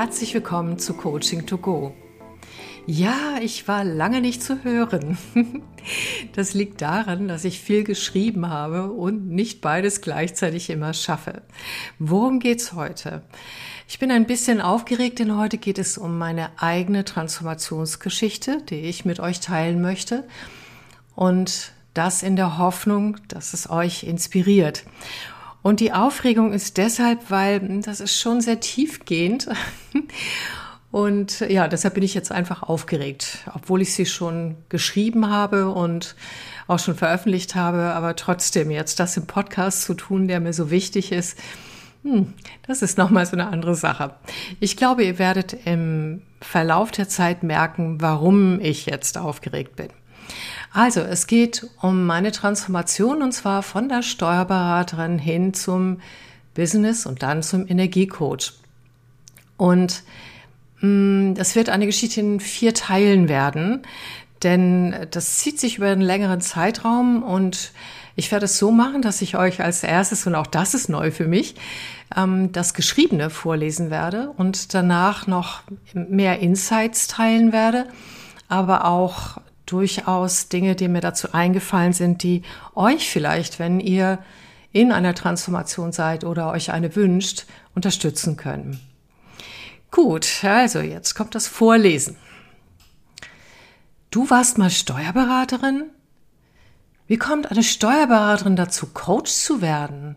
herzlich willkommen zu Coaching to Go. Ja, ich war lange nicht zu hören. Das liegt daran, dass ich viel geschrieben habe und nicht beides gleichzeitig immer schaffe. Worum geht's heute? Ich bin ein bisschen aufgeregt, denn heute geht es um meine eigene Transformationsgeschichte, die ich mit euch teilen möchte. Und das in der Hoffnung, dass es euch inspiriert. Und die Aufregung ist deshalb, weil das ist schon sehr tiefgehend. Und ja, deshalb bin ich jetzt einfach aufgeregt, obwohl ich sie schon geschrieben habe und auch schon veröffentlicht habe, aber trotzdem jetzt das im Podcast zu tun, der mir so wichtig ist, hm, das ist nochmal so eine andere Sache. Ich glaube, ihr werdet im Verlauf der Zeit merken, warum ich jetzt aufgeregt bin. Also, es geht um meine Transformation und zwar von der Steuerberaterin hin zum Business und dann zum Energiecoach. Und mh, hm, das wird eine Geschichte in vier Teilen werden, denn das zieht sich über einen längeren Zeitraum und ich werde es so machen, dass ich euch als erstes, und auch das ist neu für mich, ähm, das Geschriebene vorlesen werde und danach noch mehr Insights teilen werde, aber auch durchaus Dinge, die mir dazu eingefallen sind, die euch vielleicht, wenn ihr in einer Transformation seid oder euch eine wünscht, unterstützen können. Gut, also jetzt kommt das Vorlesen. Du warst mal Steuerberaterin? Wie kommt eine Steuerberaterin dazu, Coach zu werden?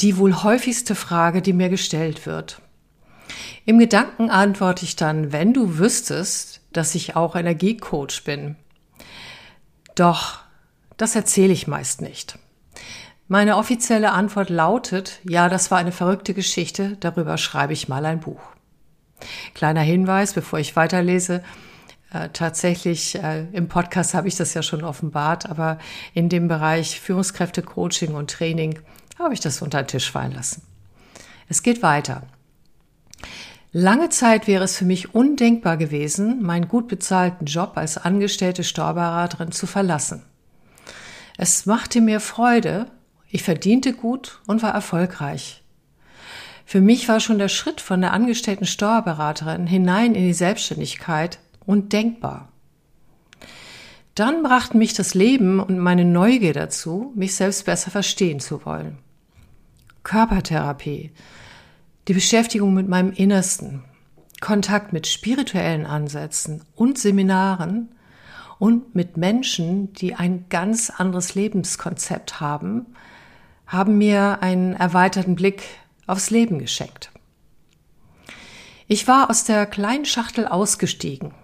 Die wohl häufigste Frage, die mir gestellt wird. Im Gedanken antworte ich dann, wenn du wüsstest, dass ich auch Energiecoach bin. Doch das erzähle ich meist nicht. Meine offizielle Antwort lautet, ja, das war eine verrückte Geschichte, darüber schreibe ich mal ein Buch. Kleiner Hinweis, bevor ich weiterlese, äh, tatsächlich äh, im Podcast habe ich das ja schon offenbart, aber in dem Bereich Führungskräfte, Coaching und Training habe ich das unter den Tisch fallen lassen. Es geht weiter. Lange Zeit wäre es für mich undenkbar gewesen, meinen gut bezahlten Job als angestellte Steuerberaterin zu verlassen. Es machte mir Freude, ich verdiente gut und war erfolgreich. Für mich war schon der Schritt von der angestellten Steuerberaterin hinein in die Selbstständigkeit undenkbar. Dann brachten mich das Leben und meine Neugier dazu, mich selbst besser verstehen zu wollen. Körpertherapie, die Beschäftigung mit meinem Innersten, Kontakt mit spirituellen Ansätzen und Seminaren und mit Menschen, die ein ganz anderes Lebenskonzept haben, haben mir einen erweiterten Blick aufs Leben geschenkt. Ich war aus der kleinen Schachtel ausgestiegen,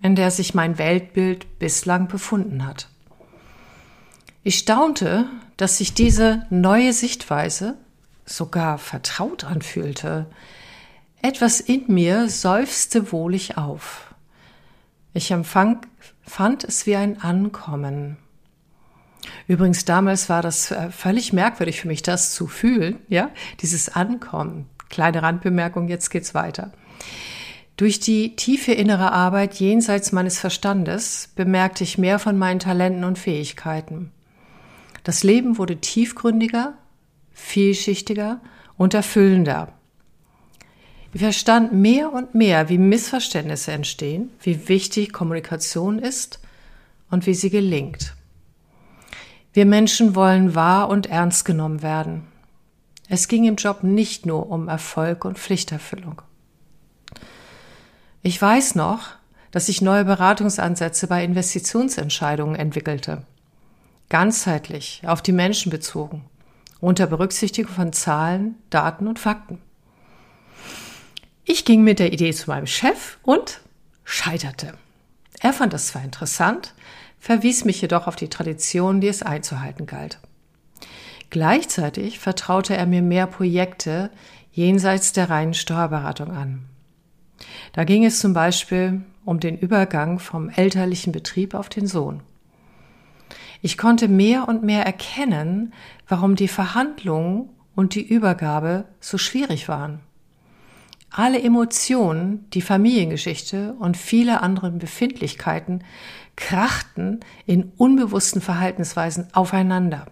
in der sich mein Weltbild bislang befunden hat. Ich staunte, dass sich diese neue Sichtweise sogar vertraut anfühlte. Etwas in mir seufzte wohlig auf. Ich empfang, fand es wie ein Ankommen. Übrigens, damals war das äh, völlig merkwürdig für mich, das zu fühlen, ja, dieses Ankommen. Kleine Randbemerkung, jetzt geht's weiter. Durch die tiefe innere Arbeit jenseits meines Verstandes bemerkte ich mehr von meinen Talenten und Fähigkeiten. Das Leben wurde tiefgründiger, vielschichtiger und erfüllender. Ich verstand mehr und mehr, wie Missverständnisse entstehen, wie wichtig Kommunikation ist und wie sie gelingt. Wir Menschen wollen wahr und ernst genommen werden. Es ging im Job nicht nur um Erfolg und Pflichterfüllung. Ich weiß noch, dass ich neue Beratungsansätze bei Investitionsentscheidungen entwickelte. Ganzheitlich, auf die Menschen bezogen unter Berücksichtigung von Zahlen, Daten und Fakten. Ich ging mit der Idee zu meinem Chef und scheiterte. Er fand das zwar interessant, verwies mich jedoch auf die Tradition, die es einzuhalten galt. Gleichzeitig vertraute er mir mehr Projekte jenseits der reinen Steuerberatung an. Da ging es zum Beispiel um den Übergang vom elterlichen Betrieb auf den Sohn. Ich konnte mehr und mehr erkennen, warum die Verhandlungen und die Übergabe so schwierig waren. Alle Emotionen, die Familiengeschichte und viele andere Befindlichkeiten krachten in unbewussten Verhaltensweisen aufeinander.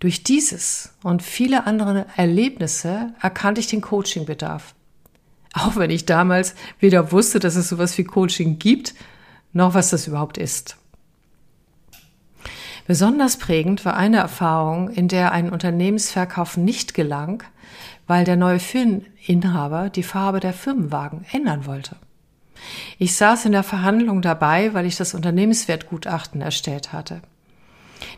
Durch dieses und viele andere Erlebnisse erkannte ich den Coachingbedarf auch wenn ich damals weder wusste, dass es sowas wie Coaching gibt, noch was das überhaupt ist. Besonders prägend war eine Erfahrung, in der ein Unternehmensverkauf nicht gelang, weil der neue Firmeninhaber die Farbe der Firmenwagen ändern wollte. Ich saß in der Verhandlung dabei, weil ich das Unternehmenswertgutachten erstellt hatte.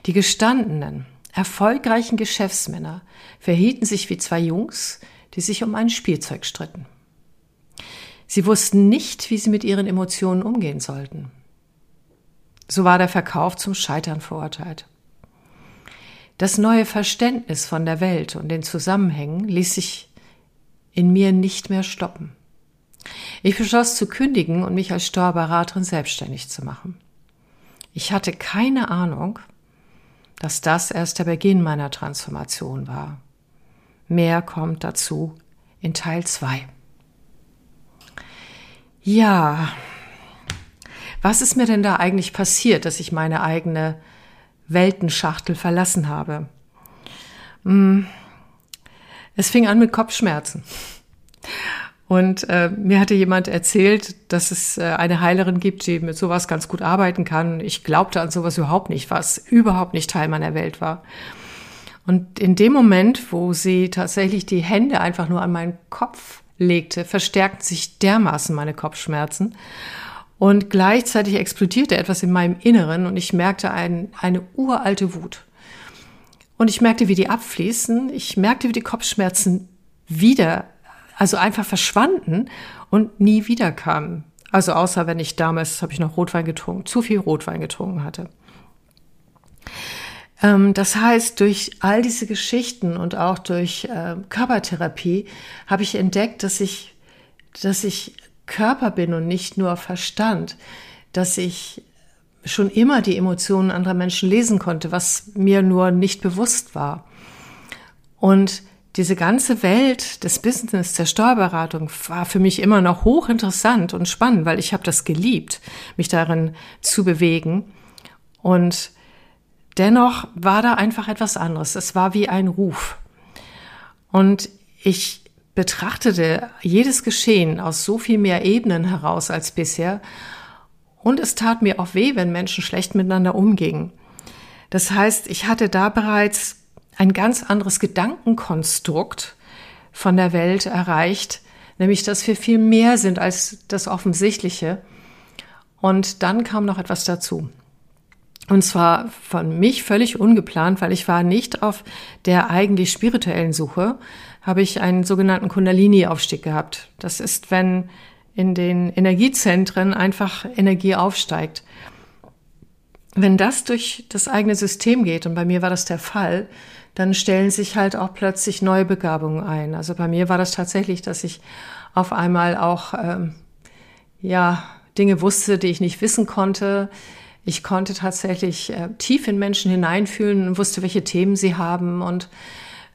Die gestandenen, erfolgreichen Geschäftsmänner verhielten sich wie zwei Jungs, die sich um ein Spielzeug stritten. Sie wussten nicht, wie sie mit ihren Emotionen umgehen sollten. So war der Verkauf zum Scheitern verurteilt. Das neue Verständnis von der Welt und den Zusammenhängen ließ sich in mir nicht mehr stoppen. Ich beschloss zu kündigen und mich als Steuerberaterin selbstständig zu machen. Ich hatte keine Ahnung, dass das erst der Beginn meiner Transformation war. Mehr kommt dazu in Teil 2. Ja, was ist mir denn da eigentlich passiert, dass ich meine eigene Weltenschachtel verlassen habe? Hm, es fing an mit Kopfschmerzen. Und äh, mir hatte jemand erzählt, dass es äh, eine Heilerin gibt, die mit sowas ganz gut arbeiten kann. Ich glaubte an sowas überhaupt nicht, was überhaupt nicht Teil meiner Welt war. Und in dem Moment, wo sie tatsächlich die Hände einfach nur an meinen Kopf legte, verstärkten sich dermaßen meine Kopfschmerzen. Und gleichzeitig explodierte etwas in meinem Inneren und ich merkte ein, eine uralte Wut. Und ich merkte, wie die abfließen. Ich merkte, wie die Kopfschmerzen wieder, also einfach verschwanden und nie wieder kamen. Also außer wenn ich damals, habe ich noch Rotwein getrunken, zu viel Rotwein getrunken hatte. Ähm, das heißt, durch all diese Geschichten und auch durch äh, Körpertherapie habe ich entdeckt, dass ich, dass ich Körper bin und nicht nur Verstand, dass ich schon immer die Emotionen anderer Menschen lesen konnte, was mir nur nicht bewusst war. Und diese ganze Welt des Business, der Steuerberatung war für mich immer noch hochinteressant und spannend, weil ich habe das geliebt, mich darin zu bewegen. Und dennoch war da einfach etwas anderes. Es war wie ein Ruf. Und ich betrachtete jedes Geschehen aus so viel mehr Ebenen heraus als bisher und es tat mir auch weh, wenn Menschen schlecht miteinander umgingen. Das heißt, ich hatte da bereits ein ganz anderes Gedankenkonstrukt von der Welt erreicht, nämlich dass wir viel mehr sind als das Offensichtliche. Und dann kam noch etwas dazu. Und zwar von mich völlig ungeplant, weil ich war nicht auf der eigentlich spirituellen Suche, habe ich einen sogenannten Kundalini-Aufstieg gehabt. Das ist, wenn in den Energiezentren einfach Energie aufsteigt. Wenn das durch das eigene System geht, und bei mir war das der Fall, dann stellen sich halt auch plötzlich neue Begabungen ein. Also bei mir war das tatsächlich, dass ich auf einmal auch ähm, ja Dinge wusste, die ich nicht wissen konnte. Ich konnte tatsächlich äh, tief in Menschen hineinfühlen und wusste, welche Themen sie haben und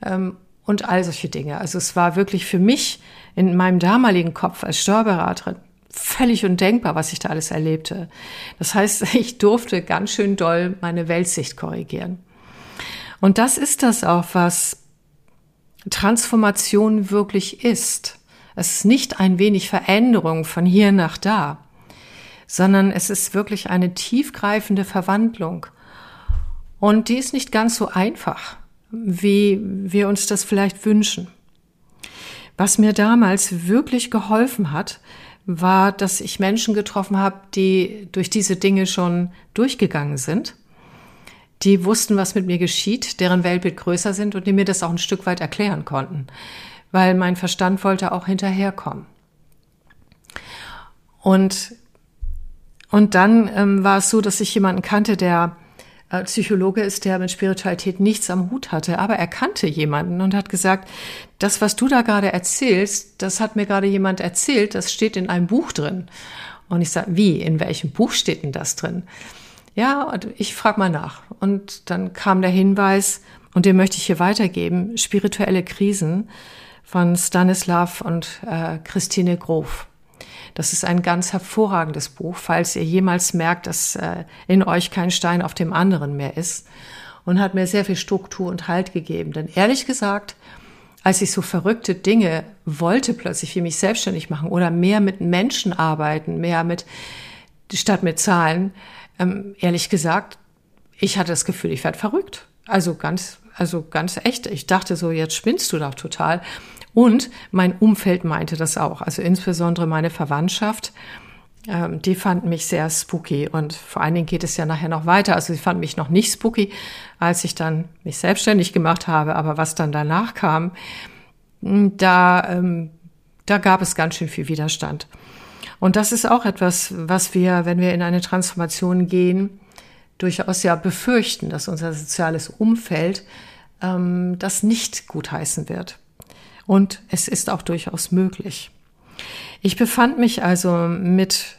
ähm, und all solche Dinge. Also es war wirklich für mich in meinem damaligen Kopf als Steuerberaterin völlig undenkbar, was ich da alles erlebte. Das heißt, ich durfte ganz schön doll meine Weltsicht korrigieren. Und das ist das auch, was Transformation wirklich ist. Es ist nicht ein wenig Veränderung von hier nach da, sondern es ist wirklich eine tiefgreifende Verwandlung. Und die ist nicht ganz so einfach wie wir uns das vielleicht wünschen. Was mir damals wirklich geholfen hat, war, dass ich Menschen getroffen habe, die durch diese Dinge schon durchgegangen sind, die wussten, was mit mir geschieht, deren Weltbild größer sind und die mir das auch ein Stück weit erklären konnten, weil mein Verstand wollte auch hinterherkommen. Und, und dann ähm, war es so, dass ich jemanden kannte, der äh, Psychologe ist, der mit Spiritualität nichts am Hut hatte, aber er kannte jemanden und hat gesagt, das, was du da gerade erzählst, das hat mir gerade jemand erzählt, das steht in einem Buch drin. Und ich sage, wie, in welchem Buch steht denn das drin? Ja, und ich frage mal nach. Und dann kam der Hinweis, und den möchte ich hier weitergeben, spirituelle Krisen von Stanislav und äh, Christine Grof. Das ist ein ganz hervorragendes Buch, falls ihr jemals merkt, dass äh, in euch kein Stein auf dem anderen mehr ist. Und hat mir sehr viel Struktur und Halt gegeben. Denn ehrlich gesagt, als ich so verrückte Dinge wollte plötzlich, wie mich selbstständig machen oder mehr mit Menschen arbeiten, mehr mit, statt mit Zahlen, ähm, ehrlich gesagt, ich hatte das Gefühl, ich werde verrückt. Also ganz, also ganz echt. Ich dachte so, jetzt spinnst du doch total. Und mein Umfeld meinte das auch. Also insbesondere meine Verwandtschaft, ähm, die fanden mich sehr spooky. Und vor allen Dingen geht es ja nachher noch weiter. Also sie fanden mich noch nicht spooky, als ich dann mich selbstständig gemacht habe. Aber was dann danach kam, da, ähm, da gab es ganz schön viel Widerstand. Und das ist auch etwas, was wir, wenn wir in eine Transformation gehen, durchaus ja befürchten, dass unser soziales Umfeld ähm, das nicht gutheißen wird. Und es ist auch durchaus möglich. Ich befand mich also mit,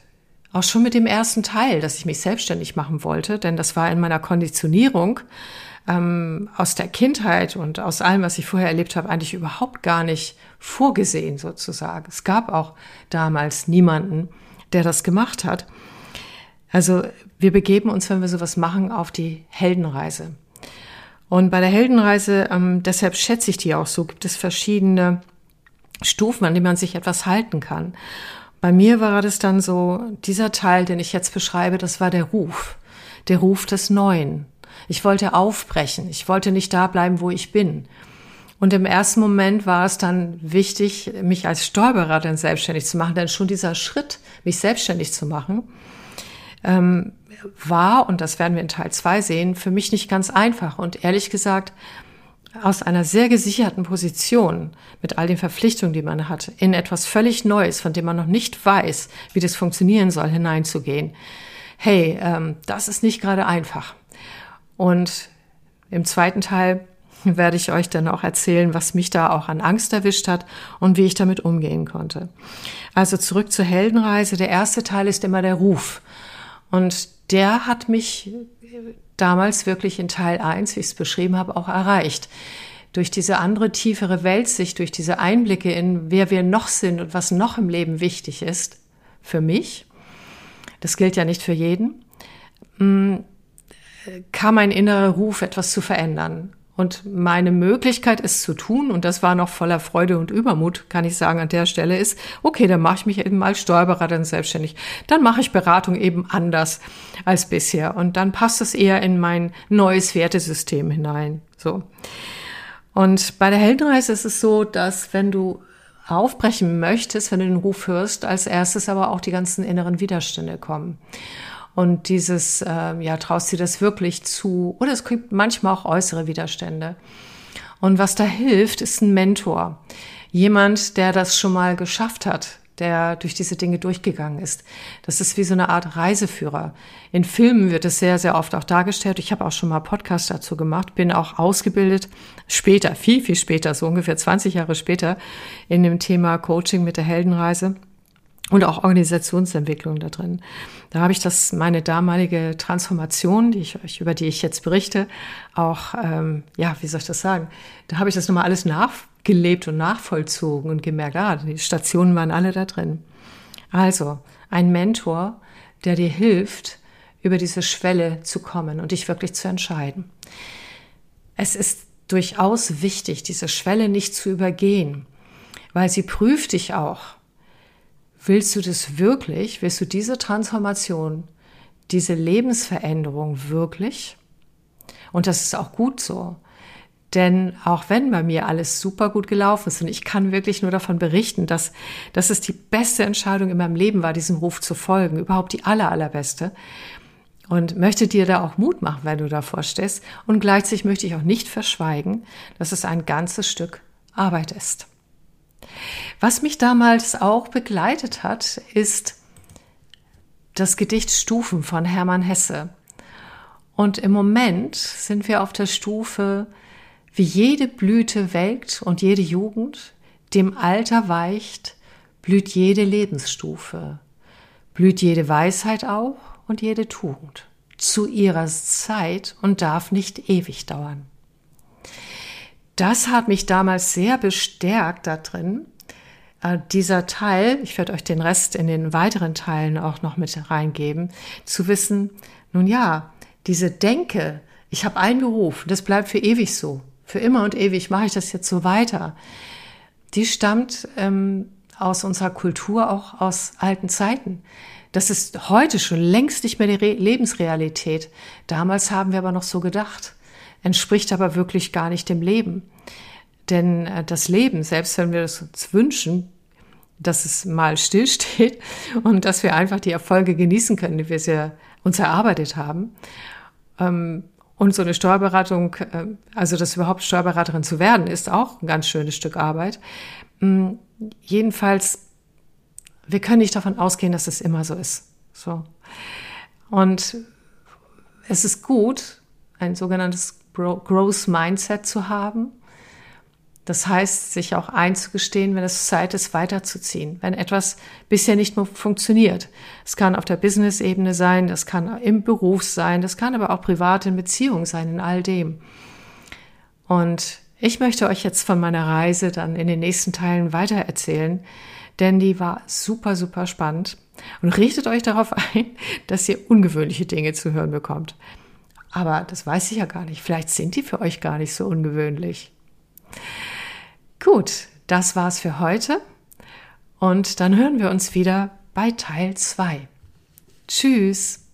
auch schon mit dem ersten Teil, dass ich mich selbstständig machen wollte, denn das war in meiner Konditionierung ähm, aus der Kindheit und aus allem, was ich vorher erlebt habe, eigentlich überhaupt gar nicht vorgesehen sozusagen. Es gab auch damals niemanden, der das gemacht hat. Also wir begeben uns, wenn wir sowas machen, auf die Heldenreise. Und bei der Heldenreise, ähm, deshalb schätze ich die auch so, gibt es verschiedene Stufen, an denen man sich etwas halten kann. Bei mir war das dann so, dieser Teil, den ich jetzt beschreibe, das war der Ruf, der Ruf des Neuen. Ich wollte aufbrechen, ich wollte nicht da bleiben, wo ich bin. Und im ersten Moment war es dann wichtig, mich als Steuerberaterin selbstständig zu machen, denn schon dieser Schritt, mich selbstständig zu machen, ähm, war, und das werden wir in Teil zwei sehen, für mich nicht ganz einfach. Und ehrlich gesagt, aus einer sehr gesicherten Position mit all den Verpflichtungen, die man hat, in etwas völlig Neues, von dem man noch nicht weiß, wie das funktionieren soll, hineinzugehen. Hey, ähm, das ist nicht gerade einfach. Und im zweiten Teil werde ich euch dann auch erzählen, was mich da auch an Angst erwischt hat und wie ich damit umgehen konnte. Also zurück zur Heldenreise. Der erste Teil ist immer der Ruf. Und der hat mich damals wirklich in Teil 1, wie ich es beschrieben habe, auch erreicht. Durch diese andere tiefere Weltsicht, durch diese Einblicke in wer wir noch sind und was noch im Leben wichtig ist, für mich, das gilt ja nicht für jeden, mm, kam ein innerer Ruf, etwas zu verändern. Und meine Möglichkeit, es zu tun, und das war noch voller Freude und Übermut, kann ich sagen, an der Stelle ist, okay, dann mache ich mich eben als Steuerberaterin selbstständig. Dann mache ich Beratung eben anders als bisher. Und dann passt es eher in mein neues Wertesystem hinein. So. Und bei der Heldenreise ist es so, dass wenn du aufbrechen möchtest, wenn du den Ruf hörst, als erstes aber auch die ganzen inneren Widerstände kommen. Und dieses, äh, ja, traust dir das wirklich zu? Oder es gibt manchmal auch äußere Widerstände. Und was da hilft, ist ein Mentor. Jemand, der das schon mal geschafft hat, der durch diese Dinge durchgegangen ist. Das ist wie so eine Art Reiseführer. In Filmen wird es sehr, sehr oft auch dargestellt. Ich habe auch schon mal Podcast dazu gemacht, bin auch ausgebildet, später, viel, viel später, so ungefähr 20 Jahre später, in dem Thema Coaching mit der Heldenreise und auch Organisationsentwicklung da drin. Da habe ich das, meine damalige Transformation, die ich euch, über die ich jetzt berichte, auch, ähm, ja, wie soll ich das sagen? Da habe ich das nochmal alles nachgelebt und nachvollzogen und gemerkt, ah, die Stationen waren alle da drin. Also, ein Mentor, der dir hilft, über diese Schwelle zu kommen und dich wirklich zu entscheiden. Es ist durchaus wichtig, diese Schwelle nicht zu übergehen, weil sie prüft dich auch Willst du das wirklich? Willst du diese Transformation, diese Lebensveränderung wirklich? Und das ist auch gut so. Denn auch wenn bei mir alles super gut gelaufen ist und ich kann wirklich nur davon berichten, dass, dass es die beste Entscheidung in meinem Leben war, diesem Ruf zu folgen, überhaupt die aller, allerbeste. Und möchte dir da auch Mut machen, wenn du davor stehst. Und gleichzeitig möchte ich auch nicht verschweigen, dass es ein ganzes Stück Arbeit ist. Was mich damals auch begleitet hat, ist das Gedicht Stufen von Hermann Hesse. Und im Moment sind wir auf der Stufe, wie jede Blüte welkt und jede Jugend, dem Alter weicht, blüht jede Lebensstufe, blüht jede Weisheit auch und jede Tugend zu ihrer Zeit und darf nicht ewig dauern. Das hat mich damals sehr bestärkt da drin, äh, dieser Teil, ich werde euch den Rest in den weiteren Teilen auch noch mit reingeben, zu wissen, nun ja, diese Denke, ich habe einen Beruf, das bleibt für ewig so. für immer und ewig mache ich das jetzt so weiter, die stammt ähm, aus unserer Kultur, auch aus alten Zeiten. Das ist heute schon längst nicht mehr die Re Lebensrealität. Damals haben wir aber noch so gedacht. Entspricht aber wirklich gar nicht dem Leben. Denn äh, das Leben, selbst wenn wir es uns wünschen, dass es mal stillsteht und dass wir einfach die Erfolge genießen können, die wir sehr uns erarbeitet haben. Ähm, und so eine Steuerberatung, äh, also das überhaupt Steuerberaterin zu werden, ist auch ein ganz schönes Stück Arbeit. Mm, jedenfalls, wir können nicht davon ausgehen, dass es immer so ist. So. Und es ist gut, ein sogenanntes Growth Mindset zu haben das heißt, sich auch einzugestehen, wenn es Zeit ist, weiterzuziehen, wenn etwas bisher nicht mehr funktioniert. Es kann auf der Business-Ebene sein, das kann im Beruf sein, das kann aber auch privat in Beziehungen sein, in all dem. Und ich möchte euch jetzt von meiner Reise dann in den nächsten Teilen weiter erzählen, denn die war super, super spannend. Und richtet euch darauf ein, dass ihr ungewöhnliche Dinge zu hören bekommt. Aber das weiß ich ja gar nicht. Vielleicht sind die für euch gar nicht so ungewöhnlich. Gut, das war's für heute und dann hören wir uns wieder bei Teil 2. Tschüss!